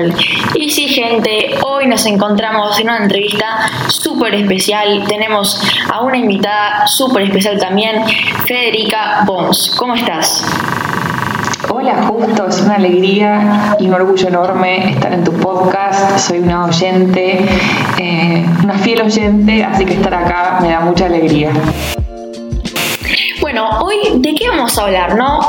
español. Y sí, gente, hoy nos encontramos en una entrevista súper especial. Tenemos a una invitada súper especial también, Federica Bons. ¿Cómo estás? Hola, justo, es una alegría y un orgullo enorme estar en tu podcast. Soy una oyente, eh, una fiel oyente, así que estar acá me da mucha alegría. Bueno, hoy de qué vamos a hablar, ¿no?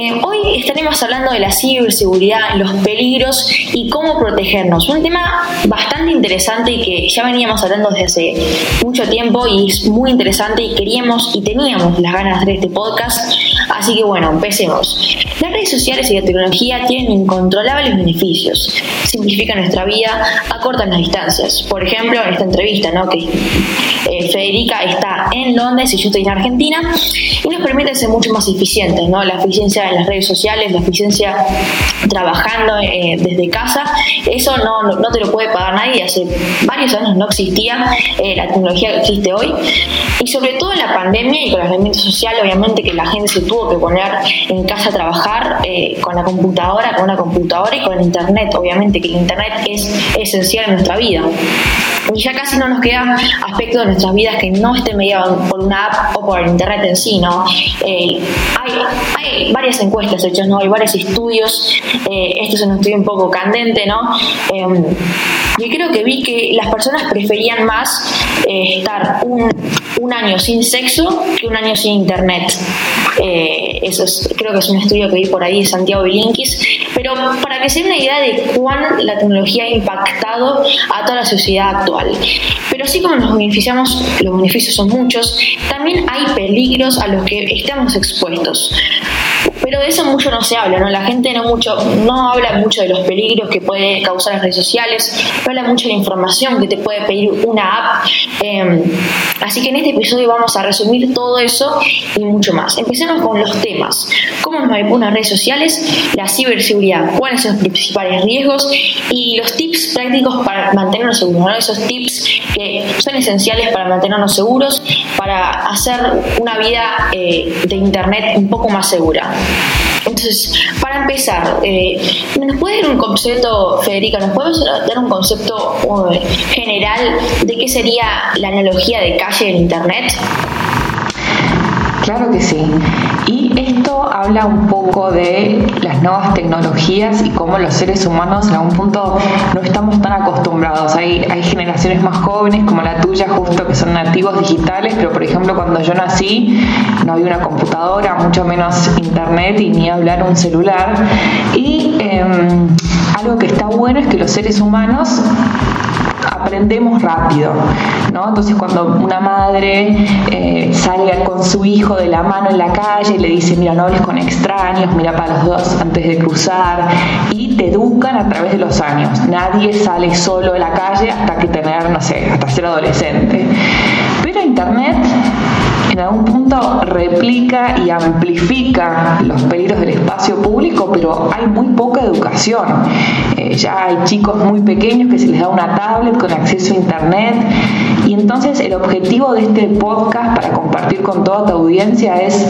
Eh, hoy estaremos hablando de la ciberseguridad, los peligros y cómo protegernos. Un tema bastante interesante y que ya veníamos hablando desde hace mucho tiempo y es muy interesante y queríamos y teníamos las ganas de hacer este podcast. Así que bueno, empecemos. Las redes sociales y la tecnología tienen incontrolables beneficios. Simplifican nuestra vida, acortan las distancias. Por ejemplo, esta entrevista, ¿no? Que eh, Federica está en Londres y yo estoy en Argentina y nos permite ser mucho más eficientes, ¿no? La eficiencia en las redes sociales, la eficiencia trabajando eh, desde casa, eso no, no, te lo puede pagar nadie, hace varios años no existía eh, la tecnología que existe hoy y sobre todo en la pandemia y con el aislamiento social, obviamente que la gente se tuvo que poner en casa a trabajar eh, con la computadora, con una computadora y con el internet, obviamente que el internet es esencial en nuestra vida y ya casi no nos queda aspecto de nuestras vidas que no esté mediado por una app o por el internet en sí, ¿no? Eh, hay, varias encuestas hechas, ¿no? Hay varios estudios, eh, esto es un estudio un poco candente, ¿no? Eh, yo creo que vi que las personas preferían más estar un, un, año sin sexo que un año sin internet. eso es, creo que es un estudio que vi por ahí de Santiago Bilinkis, pero para que se den una idea de cuán la tecnología ha impactado a toda la sociedad actual. Pero así como nos beneficiamos, los beneficios son muchos, también hay peligros a los que estamos expuestos. Pero de eso mucho no se habla, ¿no? La gente no mucho, no habla mucho de los peligros que puede causar las redes sociales, no habla mucho de la información que te puede pedir una app. Em, así que en este episodio vamos a resumir todo eso y mucho más. Empecemos con los temas. ¿Cómo nos manipulan redes sociales? La ciberseguridad. ¿Cuáles son los principales riesgos? Y los tips prácticos para mantenernos seguros, ¿no? Esos tips que son esenciales para mantenernos seguros, para hacer una vida eh, de Internet un poco más segura. Entonces, para empezar, eh, ¿nos puede dar un concepto, Federica, nos puedes dar un concepto uh, general de qué sería la analogía de calle en Internet? Claro que sí. Habla un poco de las nuevas tecnologías y cómo los seres humanos en algún punto no estamos tan acostumbrados. Hay, hay generaciones más jóvenes como la tuya justo que son nativos digitales, pero por ejemplo cuando yo nací no había una computadora, mucho menos internet y ni hablar un celular. Y em, algo que está bueno es que los seres humanos aprendemos rápido, ¿no? Entonces cuando una madre eh, sale con su hijo de la mano en la calle y le dice, mira, no hables con extraños, mira para los dos antes de cruzar, y te educan a través de los años. Nadie sale solo de la calle hasta que tener, no sé, hasta ser adolescente. Pero Internet en algún punto replica y amplifica los peligros del espacio público, pero hay muy poca educación. Eh, ya hay chicos muy pequeños que se les da una tablet con acceso a internet y entonces el objetivo de este podcast para compartir con toda tu audiencia es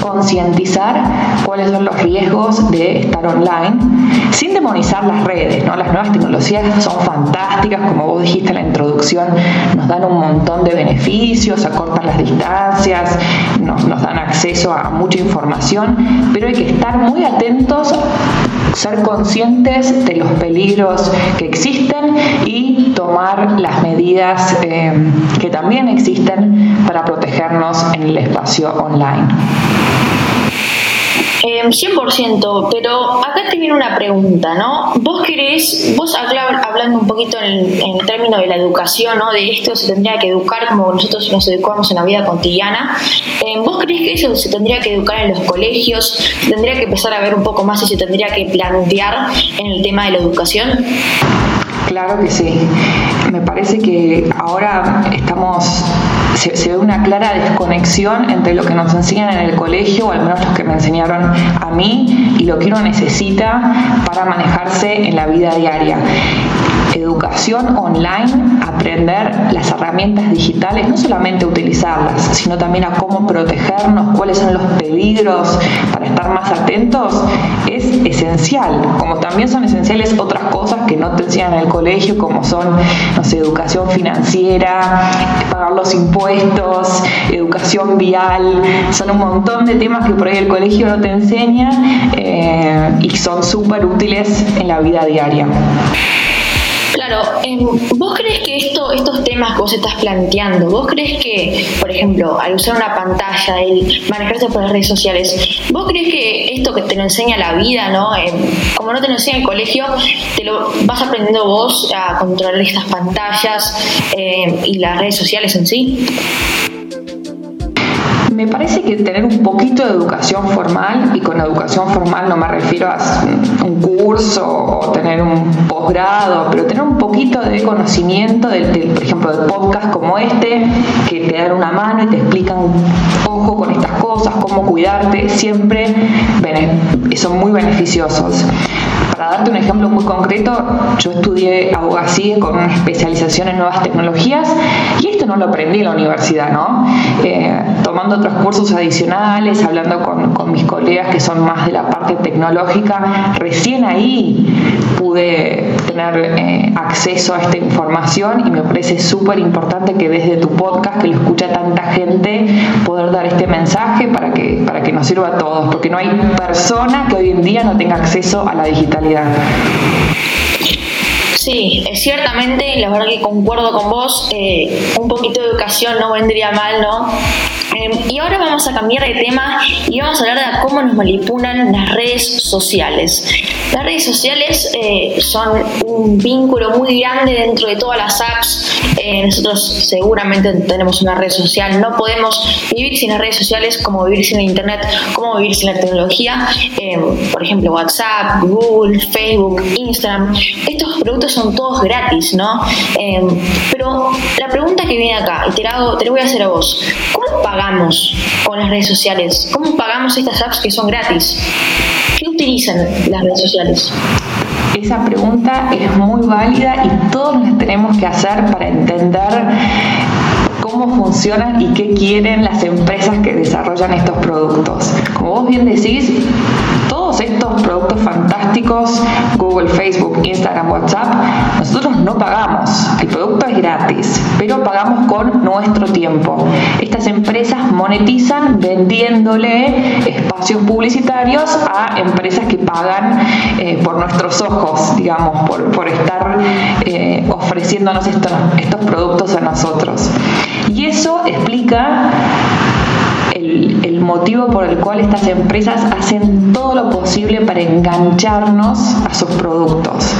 concientizar cuáles son los riesgos de estar online sin demonizar las redes. ¿no? Las nuevas tecnologías son fantásticas, como vos dijiste en la introducción, nos dan un montón de beneficios, acortan las distancias, nos, dan acceso a mucha información, pero hay que estar muy atentos ser conscientes de los peligros que existen y tomar las medidas eh, que también existen para protegernos en el espacio online. 100%, em, pero acá te viene una pregunta, ¿no? Vos querés, vos hablando un poquito en el, término de la educación, ¿no? De esto se tendría que educar como nosotros nos educamos en la vida cotidiana. Em, ¿Vos crees que eso se tendría que educar en los colegios? ¿Se tendría que empezar a ver un poco más y se tendría que plantear en el tema de la educación? Claro que sí. Me parece que ahora estamos se, ve una clara desconexión entre lo que nos enseñan en el colegio, o al menos los que me enseñaron a mí, y lo que uno necesita para manejarse en la vida diaria. Educación online, aprender las herramientas digitales, no solamente utilizarlas, sino también a cómo protegernos, cuáles son los peligros para estar más atentos esencial, como también son esenciales otras cosas que no te enseñan en el colegio, como son, no educación financiera, pagar los impuestos, educación vial, son un montón de temas que por ahí el colegio no te enseña eh, y son súper útiles en la vida diaria. Claro, em, ¿vos crees que esto, estos temas que vos estás planteando, vos crees que, por ejemplo, al usar una pantalla, el manejarse por las redes sociales, vos crees que esto que te lo enseña la vida, ¿no? Em, como no te lo enseña el colegio, te lo vas aprendiendo vos a controlar estas pantallas em, y las redes sociales en sí? Me parece que tener un poquito de educación formal, y con educación formal no me refiero a un curso o tener un posgrado, pero tener un poquito de conocimiento, del, por ejemplo, de podcast como este, que te dan una mano y te explican, ojo con estas cosas, cómo cuidarte, siempre son muy beneficiosos. Para darte un ejemplo muy concreto, yo estudié abogacía con una especialización en nuevas tecnologías y esto no lo aprendí en la universidad, ¿no? Eh, tomando otros cursos adicionales, hablando con, mis colegas que son más de la parte tecnológica, recién ahí pude tener eh, acceso a esta información y me parece súper importante que desde tu podcast, que lo escucha tanta gente, poder dar este mensaje para que, para que nos sirva a todos, porque no hay persona que hoy en día no tenga acceso a la digitalidad. Sí, ciertamente, la verdad que concuerdo con vos, eh, un poquito de educación no vendría mal, ¿no? Em, y ahora vamos a cambiar de tema y vamos a hablar de cómo nos manipulan las redes sociales. Las redes sociales eh, son un vínculo muy grande dentro de todas las apps. Eh, nosotros seguramente tenemos una red social. No podemos vivir sin las redes sociales como vivir sin Internet, como vivir sin la tecnología. Em, por ejemplo, WhatsApp, Google, Facebook, Instagram. Estos productos son todos gratis, ¿no? Em, pero la pregunta que viene acá, y te la voy a hacer a vos. ¿Cómo pagamos con las redes sociales? ¿Cómo pagamos estas apps que son gratis? ¿Qué utilizan las redes sociales? Esa pregunta es muy válida y todos las tenemos que hacer para entender cómo funcionan y qué quieren las empresas que desarrollan estos productos. Como vos bien decís, todos estos productos fantásticos, Google, Facebook, Instagram, WhatsApp, nosotros no pagamos. El producto es gratis, pero pagamos con nuestro tiempo. Estas empresas monetizan vendiéndole espacios publicitarios a empresas que pagan eh, por nuestros ojos, digamos, por, estar eh, ofreciéndonos estos, estos productos a nosotros. Y eso explica el, motivo por el cual estas empresas hacen todo lo posible para engancharnos a sus productos.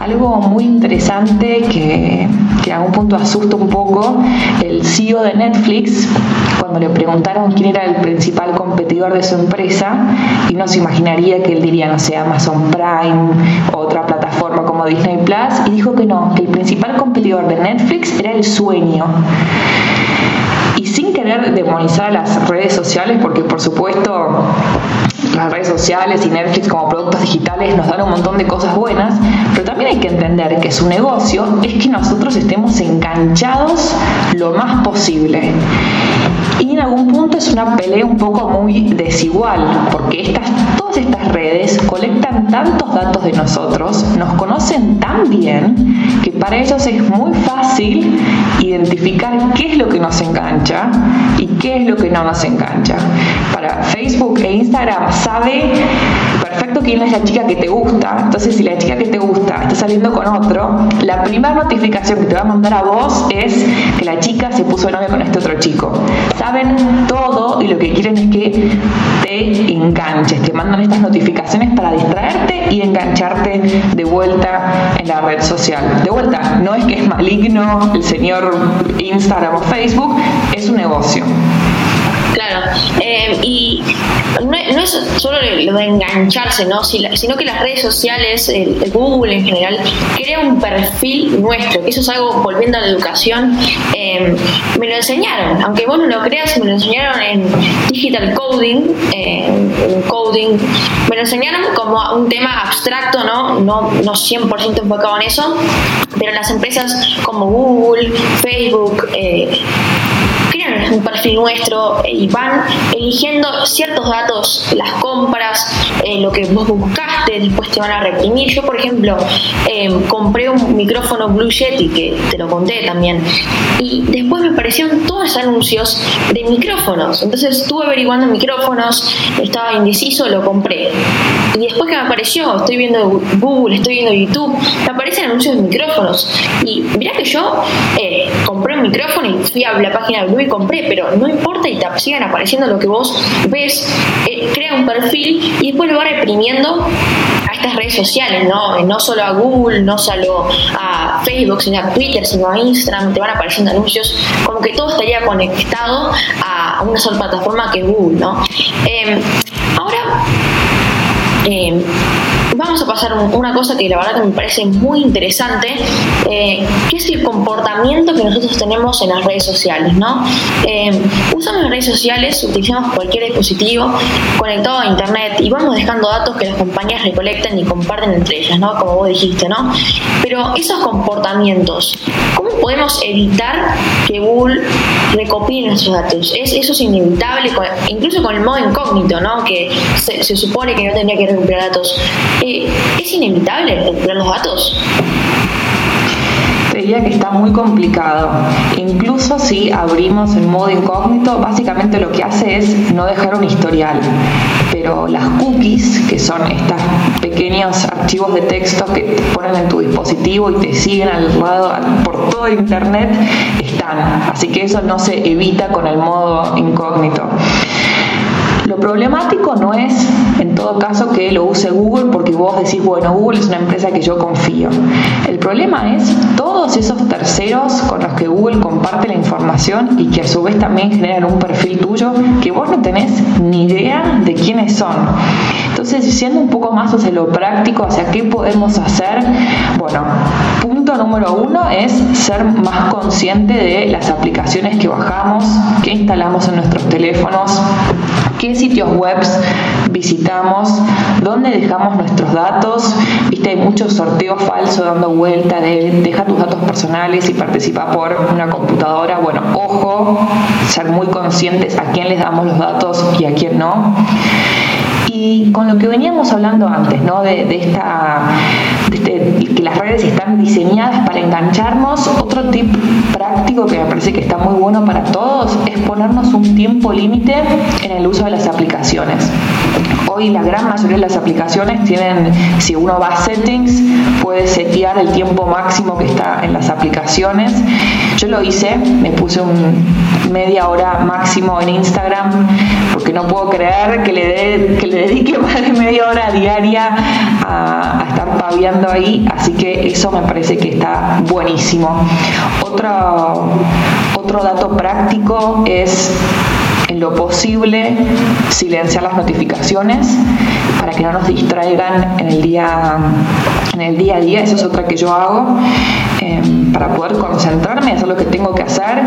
Algo muy interesante que, que a algún punto asusta un poco, el CEO de Netflix, cuando le preguntaron quién era el principal competidor de su empresa, y no se imaginaría que él diría, no sé, Amazon Prime, otra plataforma como Disney Plus, y dijo que no, que el principal competidor de Netflix era el sueño y sin querer demonizar las redes sociales, porque por supuesto las redes sociales y Netflix como productos digitales nos dan un montón de cosas buenas, pero también hay que entender que su negocio es que nosotros estemos enganchados lo más posible. Y en algún punto es una pelea un poco muy desigual, porque estas, todas estas redes colectan tantos datos de nosotros, nos conocen tan bien, que para ellos es muy fácil identificar qué es lo que nos engancha y qué es lo que no nos engancha. Para Facebook e Instagram sabe perfecto quién es la chica que te gusta. Entonces, si la chica que te gusta está saliendo con otro, la primera notificación que te va a mandar a vos es que la chica se puso novia con este otro chico. Saben todo y lo que quieren es que te enganches. Te mandan estas notificaciones para distraerte y engancharte de vuelta en la red social. De vuelta, no es que es maligno el señor Instagram o Facebook, es un negocio. Claro, eh, y no, es solo lo de engancharse, ¿no? sino que las redes sociales, el, Google en general, crea un perfil nuestro, eso es algo, volviendo a la educación, eh, me lo enseñaron, aunque vos no lo creas, me lo enseñaron en digital coding, en coding, me lo enseñaron como un tema abstracto, ¿no? No, no 100% enfocado en eso, pero las empresas como Google, Facebook, eh, un perfil nuestro y van eligiendo ciertos datos, las compras, eh, lo que vos buscaste, después te van a reprimir. Yo, por ejemplo, em, compré un micrófono Blue Yeti, que te lo conté también, y después me aparecieron todos anuncios de micrófonos. Entonces estuve averiguando micrófonos, estaba indeciso, lo compré. Y después que me apareció, estoy viendo Google, estoy viendo YouTube, me aparecen anuncios de micrófonos. Y mirá que yo eh, compré un micrófono y fui a la página de Blue y compré, pero no importa y te sigan apareciendo lo que vos ves, eh, crea un perfil y después lo va reprimiendo a estas redes sociales, ¿no? No solo a Google, no solo a Facebook, sino a Twitter, sino a Instagram, te van apareciendo anuncios, como que todo estaría conectado a una sola plataforma que Google, ¿no? Em, ahora, em, vamos a pasar una cosa que la verdad que me parece muy interesante, eh, que es el comportamiento que nosotros tenemos en las redes sociales, ¿no? Eh, usamos las redes sociales, utilizamos cualquier dispositivo conectado a internet y vamos dejando datos que las compañías recolectan y comparten entre ellas, ¿no? Como vos dijiste, ¿no? Pero esos comportamientos, ¿cómo podemos evitar que Google recopile nuestros datos? Es, eso es inevitable, incluso con el modo incógnito, ¿no? Que se, supone que no tendría que recuperar datos. Eh, ¿es inevitable recuperar los datos? Diría que está muy complicado. Incluso si abrimos el modo incógnito, básicamente lo que hace es no dejar un historial. Pero las cookies, que son estos pequeños archivos de texto que te ponen en tu dispositivo y te siguen al lado por todo internet, están. Así que eso no se evita con el modo incógnito. Lo problemático no es, en todo caso, que lo use Google porque vos decís, bueno, Google es una empresa que yo confío. El problema es todos esos terceros con los que Google comparte la información y que a su vez también generan un perfil tuyo que vos no tenés ni idea de quiénes son. Entonces, siendo un poco más hacia lo práctico, hacia qué podemos hacer, bueno, punto número uno es ser más consciente de las aplicaciones que bajamos, que instalamos en nuestros teléfonos, qué sitios web visitamos, dónde dejamos nuestros datos. Viste, hay muchos sorteos falsos dando vuelta de deja tus datos personales y participa por una computadora. Bueno, ojo, ser muy conscientes a quién les damos los datos y a quién no. Y con lo que veníamos hablando antes, ¿no? de, esta, este, que las redes están diseñadas para engancharnos, otro tip práctico que me parece que está muy bueno para todos es ponernos un tiempo límite en el uso de las aplicaciones. Hoy la gran mayoría de las aplicaciones tienen, si uno va a settings, puede setear el tiempo máximo que está en las aplicaciones. Yo lo hice, me puse un media hora máximo en Instagram porque no puedo creer que le, dé que le dedique más de media hora diaria a, estar paviando ahí, así que eso me parece que está buenísimo. Otro, otro dato práctico es en lo posible silenciar las notificaciones para que no nos distraigan en el día, en el día a día. Esa es otra que yo hago para poder concentrarme, hacer lo que tengo que hacer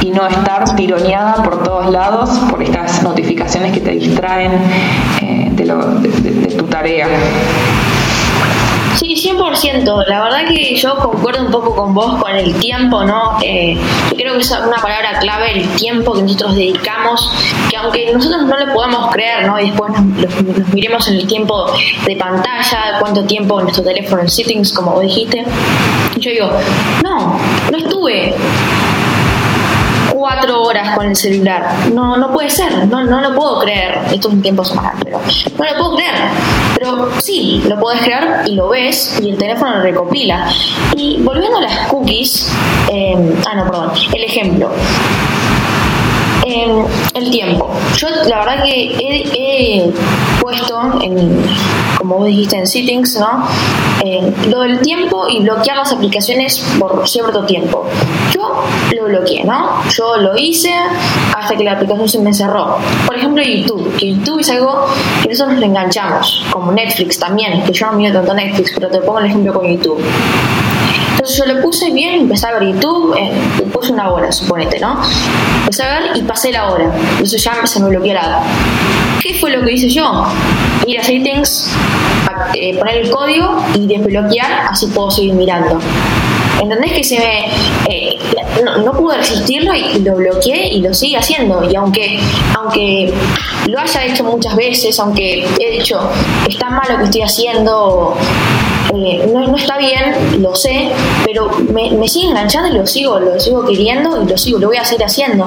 y no estar tironeada por todos lados por estas notificaciones que te distraen eh, de tu tarea. Sí, 100%. La verdad que yo concuerdo un poco con vos con el tiempo, ¿no? Eh, yo creo que es una palabra clave, el tiempo que nosotros dedicamos, que aunque nosotros no lo podamos creer, ¿no? Y después nos, miremos en el tiempo de pantalla, cuánto tiempo en nuestro teléfono en settings, como vos dijiste, yo digo, no, no estuve cuatro horas con el celular. No, no puede ser, no, no lo puedo creer. Esto es un tiempo semanal, pero no lo puedo creer. Pero sí, lo puedes creer y lo ves y el teléfono lo recopila. Y volviendo a las cookies, eh, ah, no, perdón, el ejemplo el tiempo. Yo la verdad que he, puesto, en, como vos dijiste, en settings, ¿no? lo del tiempo y bloquear las aplicaciones por cierto tiempo. Yo lo bloqueé, ¿no? Yo lo hice hasta que la aplicación se me cerró. Por ejemplo, YouTube. Que YouTube es algo que nosotros nos enganchamos, como Netflix también, que yo no miro tanto Netflix, pero te pongo el ejemplo con YouTube. Entonces yo lo puse bien, empecé a ver YouTube, eh, puse una hora, suponete, ¿no? Empecé a ver y pasé la hora. Entonces ya se me bloqueó la ¿Qué fue lo que hice yo? Ir a settings, eh, poner el código y desbloquear, así puedo seguir mirando. ¿Entendés que se me... Eh, no, pude resistirlo y lo bloqueé y lo sigue haciendo. Y aunque, aunque lo haya hecho muchas veces, aunque he dicho, está mal lo que estoy haciendo, eh, no, está bien, lo sé, pero me, me, sigue enganchando y lo sigo, lo sigo queriendo y lo sigo, lo voy a seguir haciendo.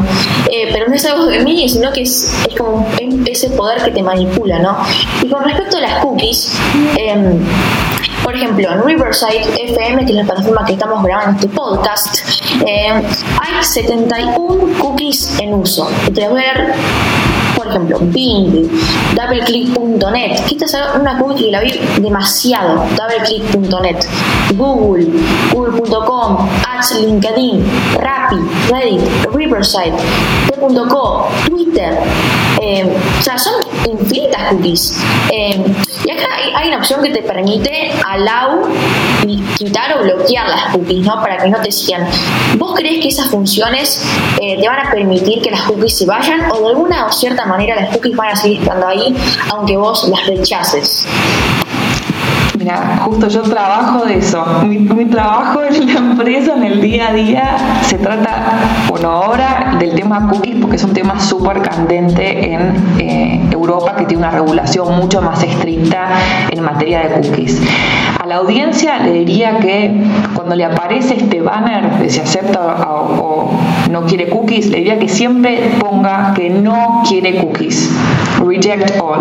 Eh, pero no es algo de mí, sino que es, es como ese poder que te manipula, ¿no? Y con respecto a las cookies, em, por ejemplo, en Riverside FM, que es la plataforma que estamos grabando este podcast, em, hay 71 cookies en uso. Te voy a ver ejemplo, Bing, DoubleClick.net, es una cookie que la vi demasiado, DoubleClick.net, Google, Google.com, Ads, LinkedIn, Rappi, Reddit, Riverside, T.co, Twitter, eh, o sea, son infinitas cookies. Eh, y acá hay, una opción que te permite allow quitar o bloquear las cookies, ¿no? Para que no te sigan. ¿Vos crees que esas funciones eh, te van a permitir que las cookies se vayan o de alguna o cierta manera las cookies van a seguir estando ahí aunque vos las rechaces? Mira, justo yo trabajo de eso. Mi, trabajo en la empresa, en el día a día, se trata, bueno, ahora del tema cookies, porque es un tema súper candente en eh, Europa, que tiene una regulación mucho más estricta en materia de cookies. La audiencia le diría que cuando le aparece este banner de si acepta o, no quiere cookies, le diría que siempre ponga que no quiere cookies. Reject all.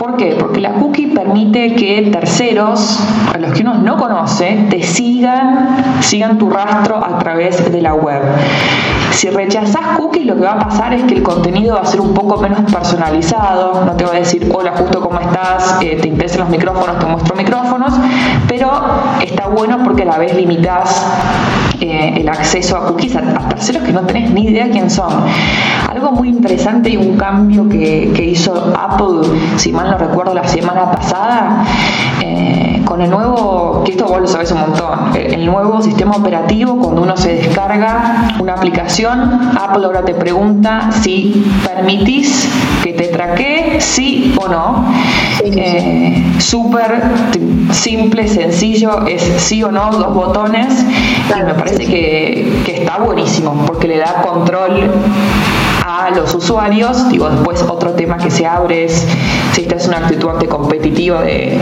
¿Por qué? Porque la cookie permite que terceros, a los que uno no conoce, te sigan, sigan tu rastro a través de la web. Si rechazas cookies, lo que va a pasar es que el contenido va a ser un poco menos personalizado, no te va a decir, hola, justo cómo estás, eh, te interesan los micrófonos, te muestro micrófonos, pero está bueno porque a la vez limitas eh, el acceso a cookies a, terceros que no tenés ni idea quién son. Algo muy interesante y un cambio que, que hizo Apple, si mal no recuerdo, la semana pasada, eh, con el nuevo, que esto vos lo sabés un montón, el nuevo sistema operativo, cuando uno se descarga una aplicación, Apple ahora te pregunta si permitís que te traquee, sí o no. Eh, Súper simple, sencillo, es sí o no, dos botones, y me parece que, que está buenísimo, porque le da control a los usuarios. Digo, después otro tema que se abre es si esta es una actitud anticompetitiva de,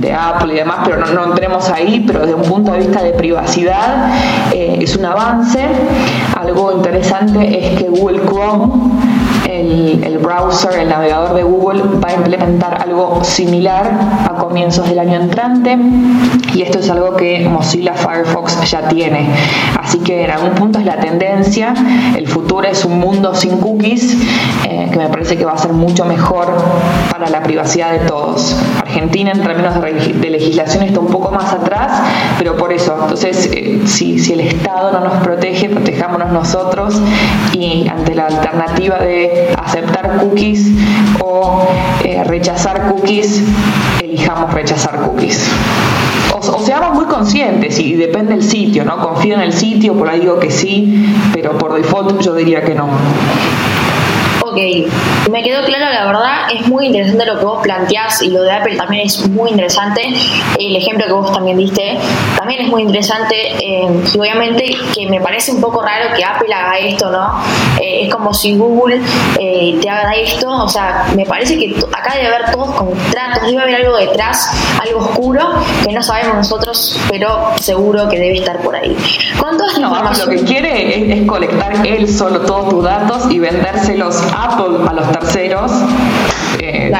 de Apple y demás, pero no, entremos ahí, pero desde un punto de vista de privacidad eh, es un avance. Algo interesante es que Google Chrome el, browser, el navegador de Google va a implementar algo similar a comienzos del año entrante y esto es algo que Mozilla Firefox ya tiene. Así que en algún punto es la tendencia, el futuro es un mundo sin cookies eh, que me parece que va a ser mucho mejor para la privacidad de todos. Argentina en términos de, legislación está un poco más atrás, pero por eso, entonces eh, si, si el Estado no nos protege, protejámonos nosotros y ante la alternativa de aceptar cookies o eh, rechazar cookies, elijamos rechazar cookies. O, seamos muy conscientes y depende del sitio, ¿no? Confío en el sitio, por ahí digo que sí, pero por default yo diría que no. Ok, me quedó claro, la verdad, es muy interesante lo que vos planteás y lo de Apple también es muy interesante. El ejemplo que vos también diste también es muy interesante eh, y obviamente que me parece un poco raro que Apple haga esto, ¿no? Eh, es como si Google eh, te haga esto, o sea, me parece que acá debe haber todos contratos, debe haber algo detrás, algo oscuro que no sabemos nosotros, pero seguro que debe estar por ahí. Con toda esta información... Lo que quiere es, es colectar él solo todos tus datos y vendérselos a Apple a los terceros, eh,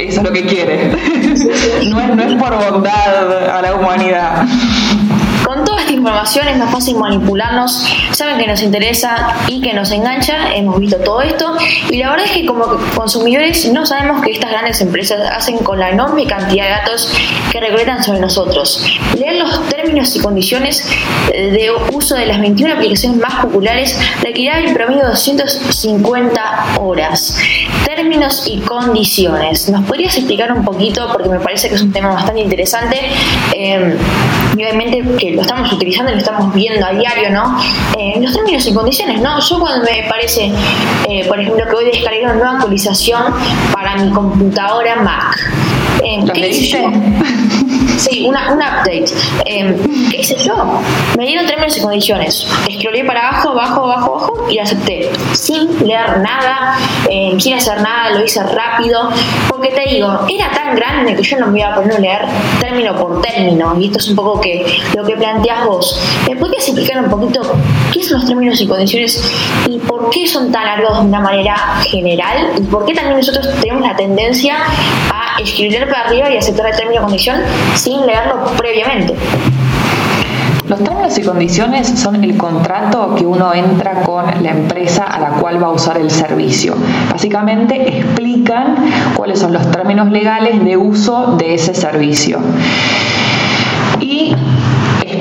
eso es lo que quiere. no, es, no es por bondad a la humanidad. Con toda esta información es más fácil manipularnos, saben que nos interesa y que nos engancha, hemos visto todo esto y la verdad es que como consumidores no sabemos que estas grandes empresas hacen con la enorme cantidad de datos que recolectan sobre nosotros. Leer los términos y condiciones de uso de las 21 aplicaciones más populares requerirá en promedio 250 horas. Términos y condiciones. ¿Nos podrías explicar un poquito? Porque me parece que es un tema bastante interesante. Eh, y obviamente que lo estamos utilizando y lo estamos viendo a diario, ¿no? Eh, los términos y condiciones, ¿no? Yo cuando me parece, eh, por ejemplo, que voy a descargar una nueva actualización para mi computadora Mac. Eh, ¿Qué Sí, una, un update. Eh, ¿Qué hice yo? Me dieron términos y condiciones. Escrolé para abajo, abajo, abajo, abajo y acepté. Sin leer nada, eh, sin hacer nada, lo hice rápido. Porque te digo, era tan grande que yo no me iba a poner a leer término por término. Y esto es un poco que lo que planteas vos. ¿Me podrías explicar un poquito qué son los términos y condiciones y por qué son tan largos de una manera general? ¿Y por qué también nosotros tenemos la tendencia a escribir para arriba y aceptar el término o condición sin leerlo previamente? Los términos y condiciones son el contrato que uno entra con la empresa a la cual va a usar el servicio. Básicamente explican cuáles son los términos legales de uso de ese servicio.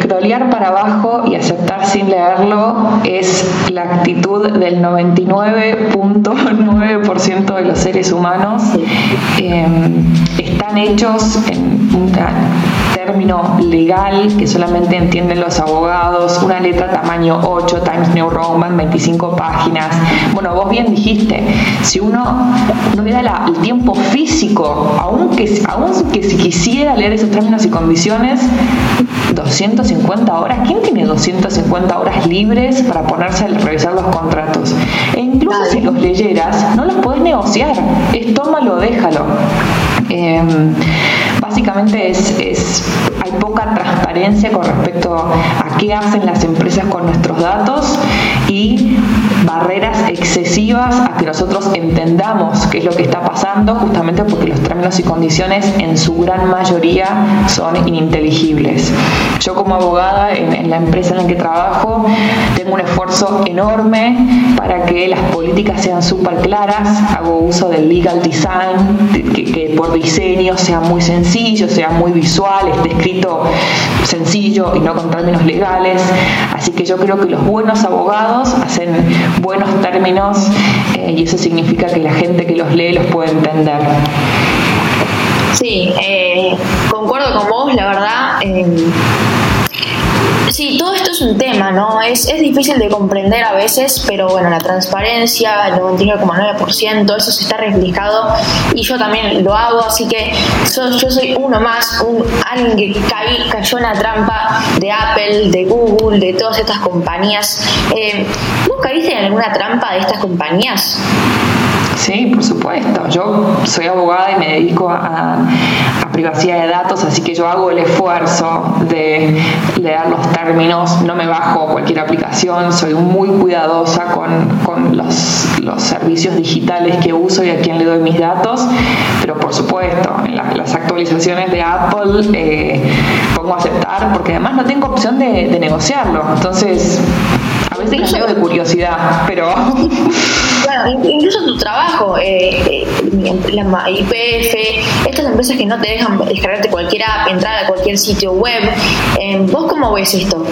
Y escrolear para abajo y aceptar sin leerlo es la actitud del 99.9% de los seres humanos. Em, están hechos en término legal que solamente entienden los abogados, una letra tamaño 8, Times New Roman, 25 páginas. Bueno, vos bien dijiste, si uno no le da el tiempo físico, aunque, aunque si quisiera leer esos términos y condiciones, 250 horas, ¿quién tiene 250 horas libres para ponerse a revisar los contratos? E incluso si los leyeras, no los podés negociar, es tómalo, déjalo. Em, básicamente es, hay poca transparencia con respecto a qué hacen las empresas con nuestros datos y barreras excesivas a que nosotros entendamos qué es lo que está pasando, justamente porque los términos y condiciones en su gran mayoría son ininteligibles. Yo como abogada en, la empresa en la que trabajo tengo un esfuerzo enorme para que las políticas sean súper claras, hago uso del legal design, que, que por diseño sea muy sencillo, sea muy visual, esté escrito sencillo y no con términos legales. Así que yo creo que los buenos abogados hacen buenos términos eh, y eso significa que la gente que los lee los puede entender. Sí, eh, concuerdo con vos, la verdad. Sí, todo esto es un tema, ¿no? Es, es difícil de comprender a veces, pero bueno, la transparencia, el 99,9%, eso se está reflejado y yo también lo hago, así que yo soy uno más, un, alguien que cayó en la trampa de Apple, de Google, de todas estas compañías. Eh, ¿Vos caíste en alguna trampa de estas compañías? Sí, por supuesto. Yo soy abogada y me dedico a, privacidad de datos, así que yo hago el esfuerzo de leer los términos, no me bajo cualquier aplicación, soy muy cuidadosa con, los, servicios digitales que uso y a quién le doy mis datos, pero por supuesto, en las actualizaciones de Apple eh, pongo a aceptar porque además no tengo opción de, negociarlo. Entonces, a veces lo de curiosidad, pero... Incluso tu trabajo, eh, eh, la IPF, estas empresas que no te dejan descargarte cualquier app, entrar a cualquier sitio web, eh, ¿vos cómo ves esto?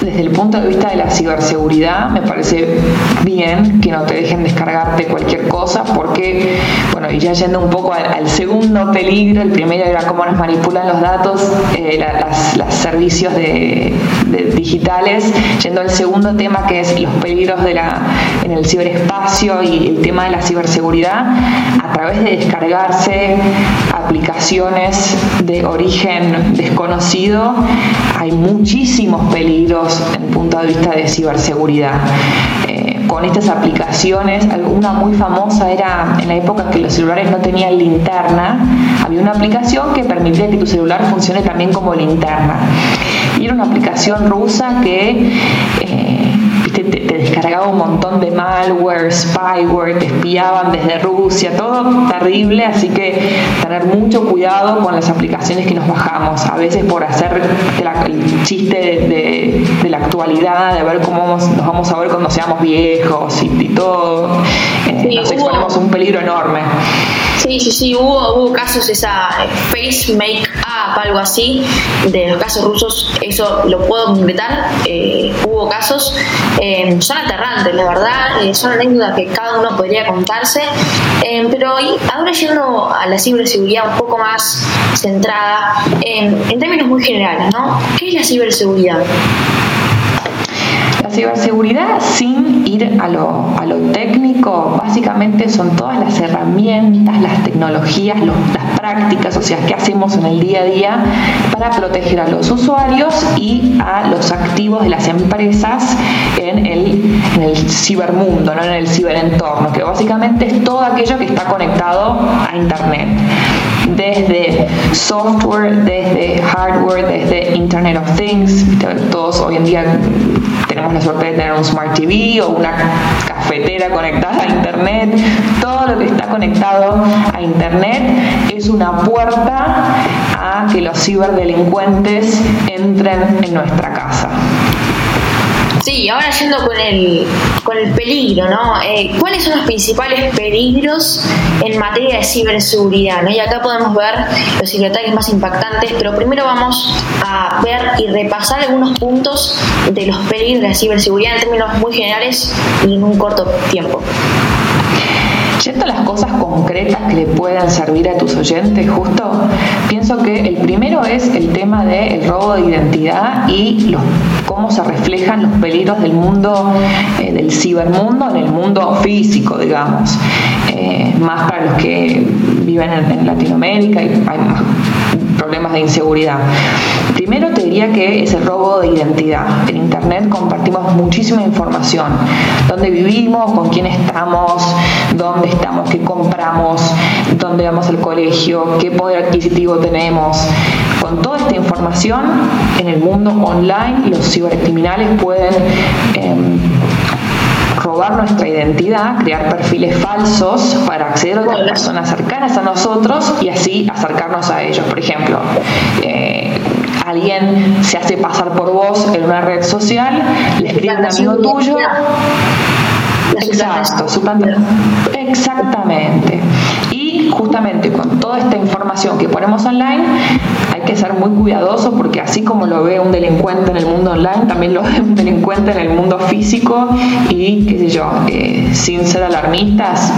Desde el punto de vista de la ciberseguridad, me parece bien que no te dejen descargarte cualquier cosa, porque, bueno, y ya yendo un poco al, segundo peligro, el primero era cómo nos manipulan los datos, eh, los servicios digitales, yendo al segundo tema que es los peligros de la, en el ciberespacio y el tema de la ciberseguridad, a través de descargarse aplicaciones de origen desconocido, hay muchísimos peligros en punto de vista de ciberseguridad. Eh, con estas aplicaciones, una muy famosa era en la época que los celulares no tenían linterna, había una aplicación que permitía que tu celular funcione también como linterna. Y era una aplicación rusa que eh, descargaba un montón de malware, spyware, te espiaban desde Rusia, todo terrible, así que tener mucho cuidado con las aplicaciones que nos bajamos, a veces por hacer el chiste de, la actualidad, de ver cómo nos vamos a ver cuando seamos viejos y, todo, eh, nos exponemos a un peligro enorme. Sí, sí, sí, hubo, hubo casos, esa face make algo así, de los casos rusos, eso lo puedo completar, eh, hubo casos, eh, son aterrantes, la verdad, eh, son anécdotas que cada uno podría contarse, pero ahora yendo a la ciberseguridad un poco más centrada, en términos muy generales, ¿no? ¿Qué es la ciberseguridad? La ciberseguridad, sin ir a lo, técnico, básicamente son todas las herramientas, las tecnologías, las prácticas, o sea, qué hacemos en el día a día para proteger a los usuarios y a los activos de las empresas en el, en el cibermundo, ¿no? en el ciberentorno, que básicamente es todo aquello que está conectado a Internet desde software, desde hardware, desde Internet of Things. Todos hoy en día tenemos la suerte de tener un Smart TV o una cafetera conectada a Internet. Todo lo que está conectado a Internet es una puerta a que los ciberdelincuentes entren en nuestra casa. Sí, ahora yendo con el, con el peligro, ¿no? Eh, ¿Cuáles son los principales peligros en materia de ciberseguridad? ¿no? Y acá podemos ver los ciberataques más impactantes, pero primero vamos a ver y repasar algunos puntos de los peligros de la ciberseguridad en términos muy generales y en un corto tiempo. Yendo a las cosas concretas que le puedan servir a tus oyentes, justo pienso que el primero es el tema del robo de identidad y cómo se reflejan los peligros del mundo, eh, del cibermundo en el mundo físico, digamos. Eh, más para los que viven en, Latinoamérica y hay más problemas de inseguridad. Primero te diría que es el robo de identidad. En Internet compartimos muchísima información. Dónde vivimos, con quién estamos, dónde estamos, qué compramos, dónde vamos al colegio, qué poder adquisitivo tenemos. Con toda esta información en el mundo online, los cibercriminales pueden... Em, robar nuestra identidad, crear perfiles falsos para acceder a otras personas cercanas a nosotros y así acercarnos a ellos. Por ejemplo, eh, alguien se hace pasar por vos en una red social, le escribe un amigo tuyo. Exacto, exactamente. Justamente con toda esta información que ponemos online, hay que ser muy cuidadoso porque así como lo ve un delincuente en el mundo online, también lo ve un delincuente en el mundo físico y qué sé yo, eh, sin ser alarmistas,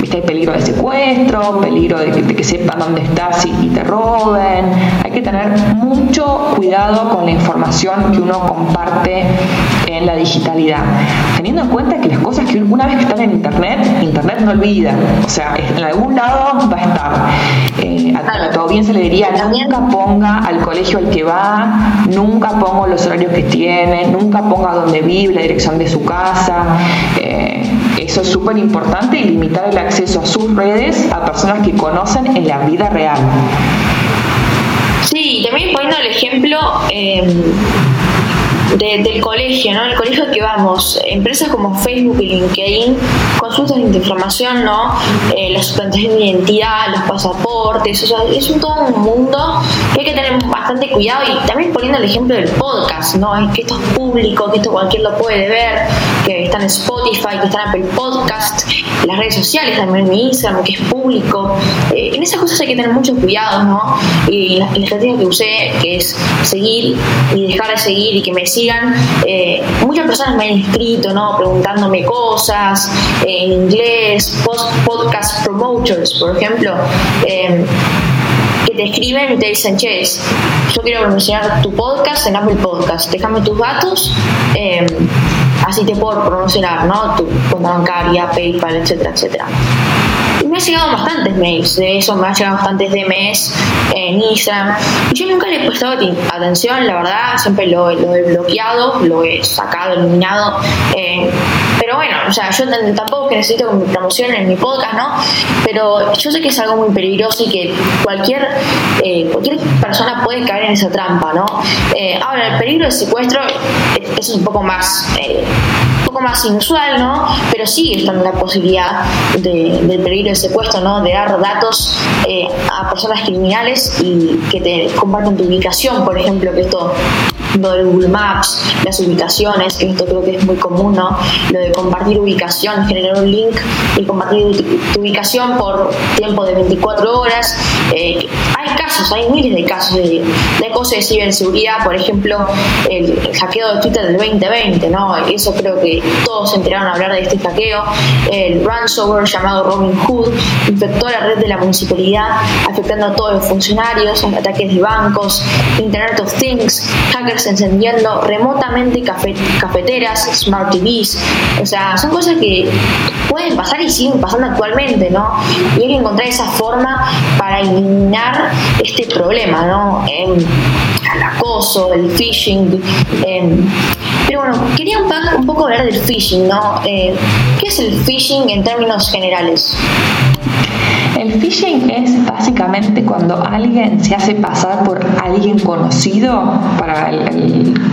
¿viste? hay peligro de secuestro, peligro de que, sepan dónde estás y, y te roben. Hay que tener mucho cuidado con la información que uno comparte en la digitalidad, teniendo en cuenta que las cosas que una vez que están en Internet, Internet no olvida, o sea, en algún lado va a estar. Eh, a, tu audiencia le diría, nunca ponga al colegio al que va, nunca ponga los horarios que tiene, nunca ponga dónde vive, la dirección de su casa. Eh, eso es súper importante y limitar el acceso a sus redes a personas que conocen en la vida real. Sí, también poniendo el ejemplo, eh, del colegio, ¿no? El colegio que vamos, empresas como Facebook y LinkedIn, consultas de información, ¿no? Eh, la suplantación de identidad, los pasaportes, o es un todo un mundo que hay que tener bastante cuidado y también poniendo el ejemplo del podcast, ¿no? Es que esto es público, que esto cualquier lo puede ver, que está en Spotify, que está en Apple Podcast, las redes sociales, también mi Instagram, que es público. Eh, en esas cosas hay que tener mucho cuidado, ¿no? Y la, la estrategia que usé, que es seguir y dejar de seguir y que me sigan. Eh, muchas personas me han escrito, ¿no? Preguntándome cosas eh, en inglés, post podcast promoters, por ejemplo. Te escriben y te dicen, che, yo quiero promocionar tu podcast en Apple Podcast, déjame tus datos, así te puedo promocionar, ¿no? Tu cuenta bancaria, PayPal, etcétera, etcétera me han llegado bastantes mails de eso, me han llegado bastantes DMs en Instagram. Y yo nunca le he prestado atención, la verdad, siempre lo, he bloqueado, lo he sacado, eliminado. Eh, bueno, o sea, yo tampoco que necesito que me promocionen en mi podcast, ¿no? Pero yo sé que es algo muy peligroso y que cualquier, eh, cualquier persona puede caer en esa trampa, ¿no? Eh, ahora, el peligro de secuestro es, un poco más poco más inusual, ¿no? Pero sigue estando la posibilidad de, peligro de secuestro, ¿no? De dar datos eh, a personas criminales y que te compartan tu ubicación, por ejemplo, que esto lo de Google Maps, las ubicaciones, que esto creo que es muy común, ¿no? Lo de compartir ubicación, generar un link y compartir tu, ubicación por tiempo de 24 horas. Eh, casos hay miles de casos de, de cosas de ciberseguridad, por ejemplo, el, hackeo de Twitter del 2020, ¿no? Eso creo que todos se enteraron a hablar de este hackeo. El ransomware llamado Robin Hood infectó la red de la municipalidad, afectando a todos los funcionarios, ataques de bancos, Internet of Things, hackers encendiendo remotamente cafeteras, smart TVs, o sea, son cosas que pueden pasar y siguen pasando actualmente, ¿no? Y hay que encontrar esa forma para eliminar este problema, ¿no? el acoso, el phishing. pero bueno, quería un, poco hablar del phishing, ¿no? Eh, ¿Qué es el phishing en términos generales? El phishing es básicamente cuando alguien se hace pasar por alguien conocido para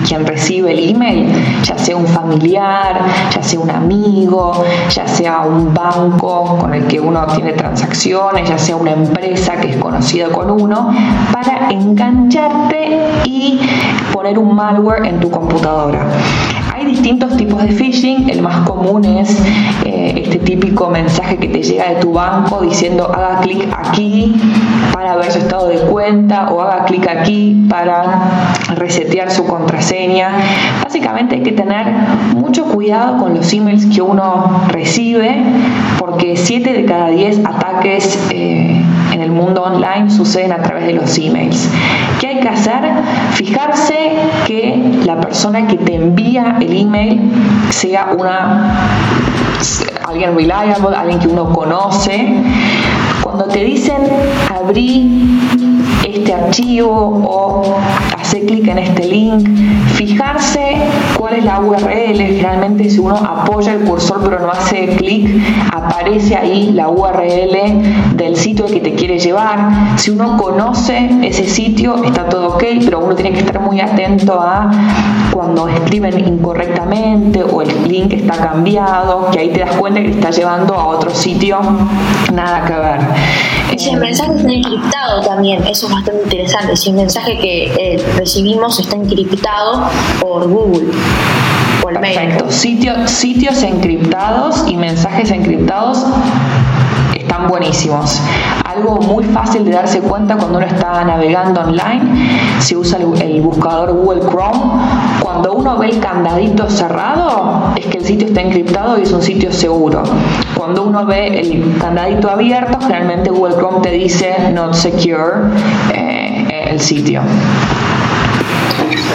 quien recibe el email, ya sea un familiar, ya sea un amigo, ya sea un banco con el que uno tiene transacciones, ya sea una empresa que es conocida con uno, para engancharte y poner un malware en tu computadora distintos tipos de phishing. El más común es eh, este típico mensaje que te llega de tu banco diciendo haga clic aquí para ver su estado de cuenta o haga clic aquí para resetear su contraseña. Básicamente hay que tener mucho cuidado con los emails que uno recibe porque 7 de cada 10 ataques eh, mundo online suceden a través de los emails. ¿Qué hay que hacer? Fijarse que la persona que te envía el email sea una alguien reliable, alguien que uno conoce. Cuando te dicen abrí este archivo o hacer clic en este link, fijarse cuál es la URL, generalmente si uno apoya el cursor pero no hace clic, aparece ahí la URL del sitio que te quiere llevar. Si uno conoce ese sitio, está todo ok, pero uno tiene que estar muy atento a cuando escriben incorrectamente o el link está cambiado, que ahí te das cuenta que te está llevando a otro sitio, nada que ver. Si el mensaje está encriptado también, eso es bastante interesante. Si el mensaje que eh, recibimos está encriptado por Google. Sitios encriptados y mensajes encriptados están buenísimos. Algo muy fácil de darse cuenta cuando uno está navegando online, se usa el, buscador Google Chrome. Cuando uno ve el candadito cerrado, es que el sitio está encriptado y es un sitio seguro. Cuando uno ve el candadito abierto, generalmente Google Chrome te dice not secure eh, el sitio.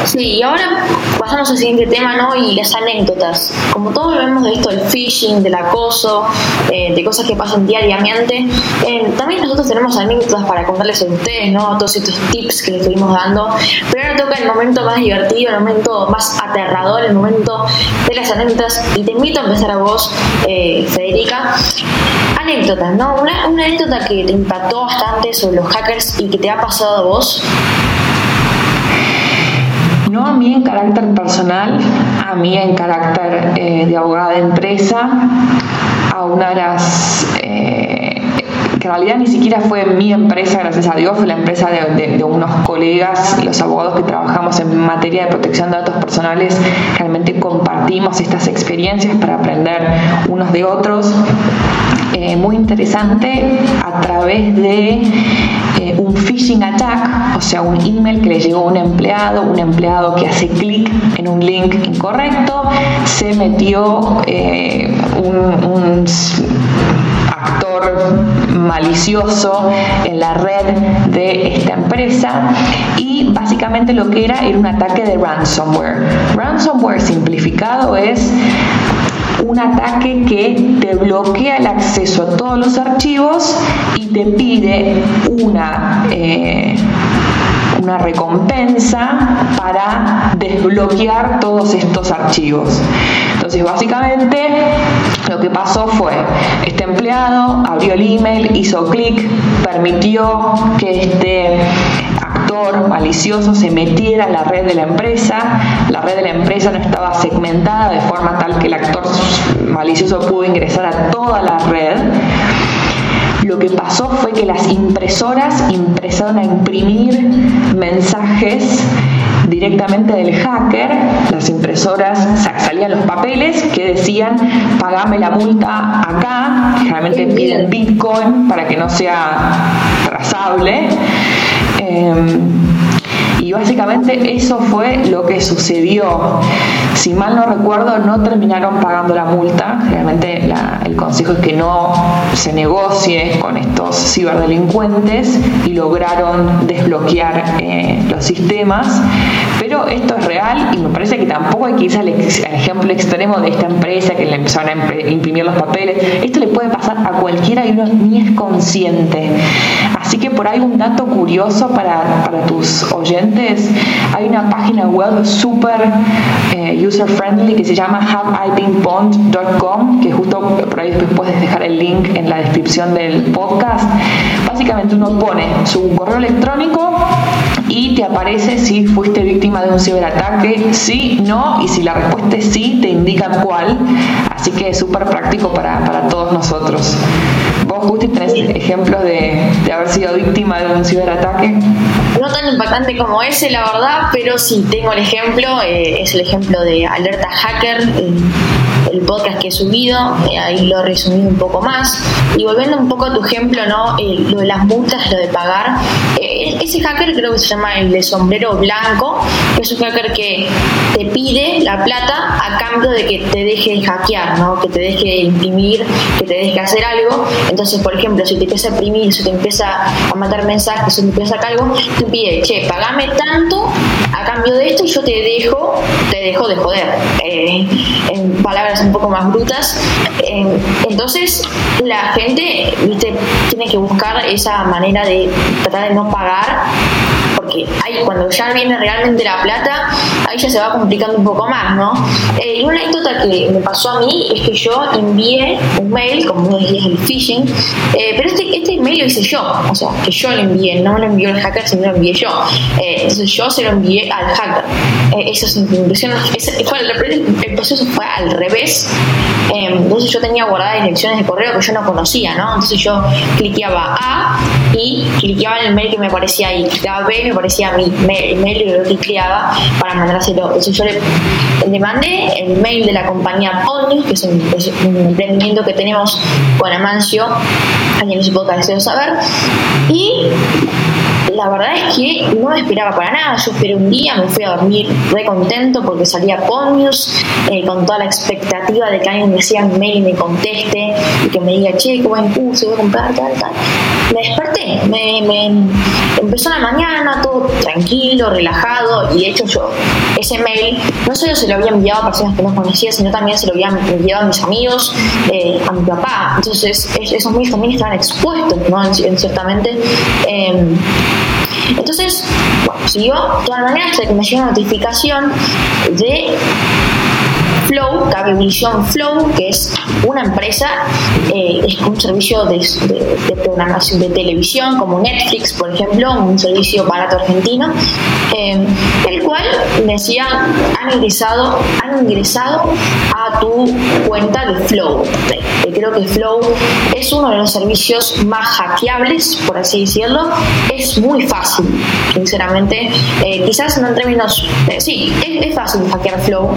Sí, y ahora pasamos al siguiente tema, ¿no? Y las anécdotas. Como todos vemos de esto del phishing, del acoso, eh, de cosas que pasan diariamente, eh, también nosotros tenemos anécdotas para contarles a ustedes, ¿no? Todos estos tips que les estuvimos dando. Pero ahora toca el momento más divertido, el momento más aterrador, el momento de las anécdotas. Y te invito a empezar a vos, eh, Federica. Anécdotas, ¿no? Una, una anécdota que te impactó bastante sobre los hackers y que te ha pasado a vos no a mí en carácter personal, a mí en carácter eh, de abogada de empresa, a una de las... Eh, que en realidad ni siquiera fue mi empresa, gracias a Dios, fue la empresa de, unos colegas, los abogados que trabajamos en materia de protección de datos personales, realmente compartimos estas experiencias para aprender unos de otros. Eh, muy interesante a través de eh, un phishing attack, o sea, un email que le llegó a un empleado, un empleado que hace clic en un link incorrecto, se metió eh, un, actor malicioso en la red de esta empresa y básicamente lo que era era un ataque de ransomware. Ransomware simplificado es un ataque que te bloquea el acceso a todos los archivos y te pide una, eh, una recompensa para desbloquear todos estos archivos. Entonces, básicamente, lo que pasó fue, este empleado abrió el email, hizo clic, permitió que este malicioso se metiera en la red de la empresa, la red de la empresa no estaba segmentada de forma tal que el actor malicioso pudo ingresar a toda la red. Lo que pasó fue que las impresoras empezaron a imprimir mensajes directamente del hacker, las impresoras salían los papeles que decían pagame la multa acá, generalmente piden Bitcoin para que no sea reemplazable. Em, y básicamente eso fue lo que sucedió. Si mal no recuerdo, no terminaron pagando la multa. Realmente el consejo es que no se negocie con estos ciberdelincuentes y lograron desbloquear eh, los sistemas. Pero esto es real y me parece que tampoco hay que irse al, ejemplo extremo de esta empresa que le empezaron a imprimir los papeles. Esto le puede pasar a cualquiera y uno ni es consciente. Así que por ahí un dato curioso para, tus oyentes, hay una página web súper eh, user friendly que se llama haveibeenpwned.com, que justo por ahí después puedes dejar el link en la descripción del podcast. Básicamente uno pone su correo electrónico y te aparece si fuiste víctima de un ciberataque, sí, no, y si la respuesta es sí, te indica cuál. Así que es súper práctico para todos nosotros. ¿Vos, Justi, tenés ejemplos de, de haber sido víctima de un ciberataque? No tan impactante como ese, la verdad, pero sí tengo el ejemplo, eh, es el ejemplo de Alerta Hacker. Eh, el podcast que he subido, eh, ahí lo he resumido un poco más. Y volviendo un poco a tu ejemplo, ¿no? lo de las multas, lo de pagar. Ese hacker creo que se llama el de sombrero blanco, que es un hacker que te pide la plata a cambio de que te deje hackear, ¿no? Que te deje imprimir, que te deje hacer algo. Entonces, por ejemplo, si te empieza a imprimir, si te empieza a mandar mensajes, si te empieza a sacar algo, te pide, che, pagame tanto a cambio de esto y yo te dejo, te dejo de joder. Eh, palabras un poco más brutas. entonces, la gente, tiene que buscar esa manera de tratar de no pagar porque ahí cuando ya viene realmente la plata, ahí ya se va complicando un poco más, ¿no? Eh, y una anécdota que me pasó a mí es que yo envié un mail, como uno diría el phishing, eh, pero este, este mail lo hice yo, o sea, que yo lo envié, no me lo envió el hacker, sino lo envié yo. Eh, entonces yo se lo envié al hacker. eso es impresión, fue, el proceso fue al revés. entonces yo tenía guardadas direcciones de correo que yo no conocía, ¿no? Entonces yo cliqueaba A y cliqueaba en el mail que me aparecía ahí, cliqueaba B me parecía mi mail y lo cliqueaba para mandárselo. Entonces yo le, mandé el mail de la compañía Pony, que es un, emprendimiento que tenemos con Amancio, alguien se puede deseo saber, y la verdad es que no esperaba para nada. Yo esperé un día, me fui a dormir re contento porque salía Ponius, eh, con toda la expectativa de que alguien me siga mi mail y me conteste y que me diga, che, qué buen curso, voy a comprar, tal, tal. Me desperté, me, me empezó la mañana, todo tranquilo, relajado, y de hecho yo ese mail no solo se lo había enviado a personas que no conocía, sino también se lo había enviado a mis amigos, eh, a mi papá. Entonces esos mails también estaban expuestos, ¿no? En, ciertamente. Em, entonces, bueno, siguió toda la manera hasta que me llegó una notificación de Flow, Cablevisión Flow, que es una empresa, eh, es un servicio de, programación de televisión, como Netflix, por ejemplo, un servicio barato argentino, eh, el cual decía, han ingresado, han ingresado a tu cuenta de Flow. Eh, creo que Flow es uno de los servicios más hackeables, por así decirlo. Es muy fácil, sinceramente. quizás no en términos, sí, es, fácil hackear Flow.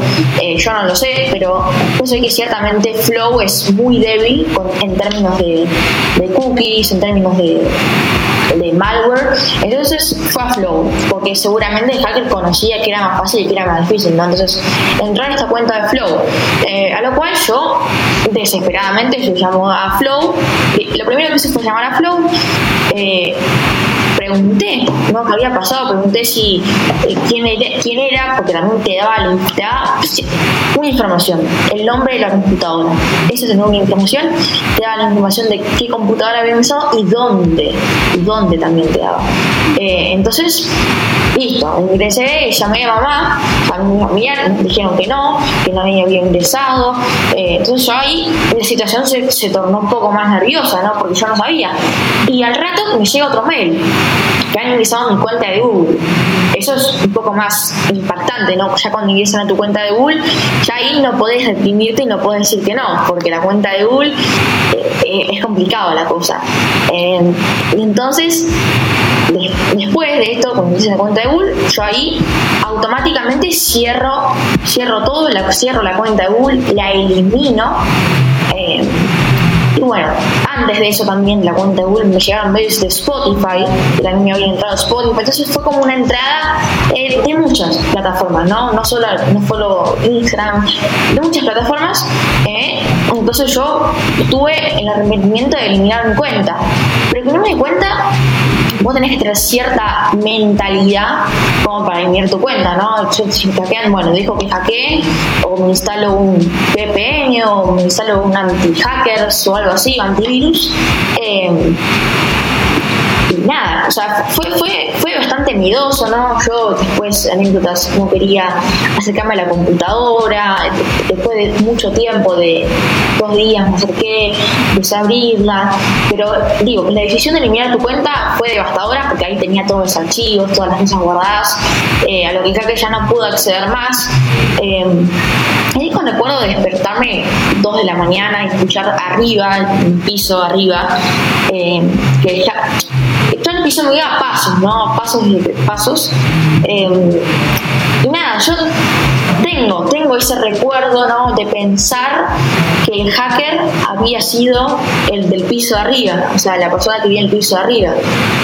yo no lo pero yo sé que ciertamente Flow es muy débil en términos de, cookies, en términos de, malware. Entonces fue a Flow, porque seguramente el hacker conocía que era más fácil y que era más difícil. Entonces, entrar a esta cuenta de Flow, eh, a lo cual yo, desesperadamente, yo llamo a Flow. Lo primero que hice fue llamar a Flow. Eh, pregunté, ¿no? ¿Qué había pasado? Pregunté si eh, quién, era, porque también te daba, te una información, el nombre de la computadora. Esa es una información, te daba la información de qué computadora había usado y dónde, dónde también te daba. Eh, entonces, listo, ingresé, llamé a mamá, a mi familia, dijeron que no, que no había ingresado. Eh, entonces yo ahí la situación se, se tornó un poco más nerviosa, ¿no? Porque yo no sabía. Y al rato me llega otro mail que han ingresado mi cuenta de Google. Eso es un poco más impactante, ¿no? Ya cuando ingresan a tu cuenta de Google, ya ahí no podés reprimirte y no podés decir que no, porque la cuenta de Google eh, es complicado la cosa. Eh, entonces, después de esto, cuando a la cuenta de Google, yo ahí automáticamente cierro, cierro todo, cierro la cuenta de Google, la elimino. Eh, Y bueno, antes de eso también la cuenta de Google me llegaron mails de Spotify, que también me había entrado Spotify, entonces fue como una entrada eh, de muchas plataformas, ¿no? No solo, no solo Instagram, de muchas plataformas. Eh, entonces yo tuve el arrepentimiento de eliminar mi cuenta, pero que no me di cuenta vos tenés que tener cierta mentalidad como para eliminar tu cuenta, ¿no? Si hackean, bueno, dijo que hackeen o me instalo un VPN o me instalo un anti-hackers o algo así, antivirus. Eh, nada, o sea, fue, fue, bastante miedoso, ¿no? Yo después, anécdotas, no quería acercarme a la computadora, después de mucho tiempo, de dos días me acerqué, empecé abrirla, pero digo, la decisión de eliminar tu cuenta fue devastadora porque ahí tenía todos los archivos, todas las cosas guardadas, eh, a lo que que ya no pude acceder más. Eh, y cuando recuerdo despertarme dos de la mañana y escuchar arriba, en piso arriba, eh, que ya yo en el piso me iba a pasos, ¿no? Pasos y pasos. Eh, y nada, yo tengo, tengo ese recuerdo, ¿no? De pensar que el hacker había sido el del piso de arriba, o sea, la persona que vivía en el piso de arriba.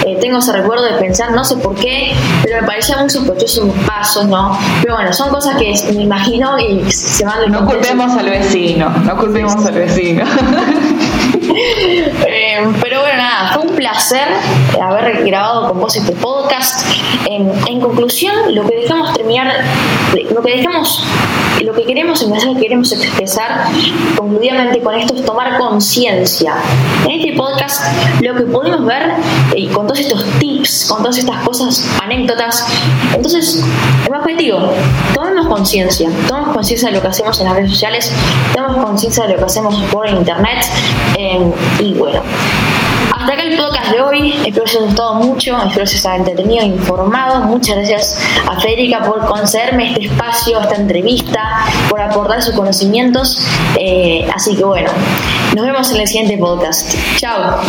Eh, tengo ese recuerdo de pensar, no sé por qué, pero me parecía muy sospechoso un pasos, ¿no? Pero bueno, son cosas que me imagino y se van No culpemos al vecino, no culpemos al vecino. Eh, pero bueno, nada, fue un placer haber grabado con vos este podcast. En, conclusión, lo que dejamos terminar, lo que dejamos, lo que queremos, el que queremos expresar conclusivamente con esto es tomar conciencia. En este podcast, lo que pudimos ver y con todos estos tips, con todas estas cosas, anécdotas, entonces, el objetivo, tomemos conciencia, tomemos conciencia de lo que hacemos en las redes sociales, tomemos conciencia de lo que hacemos por internet. Eh, y bueno, hasta acá el podcast de hoy. Espero que os haya gustado mucho, espero que os haya entretenido e informado. Muchas gracias a Federica por concederme este espacio, esta entrevista, por aportar sus conocimientos. Eh, así que bueno, nos vemos en el siguiente podcast. Chao.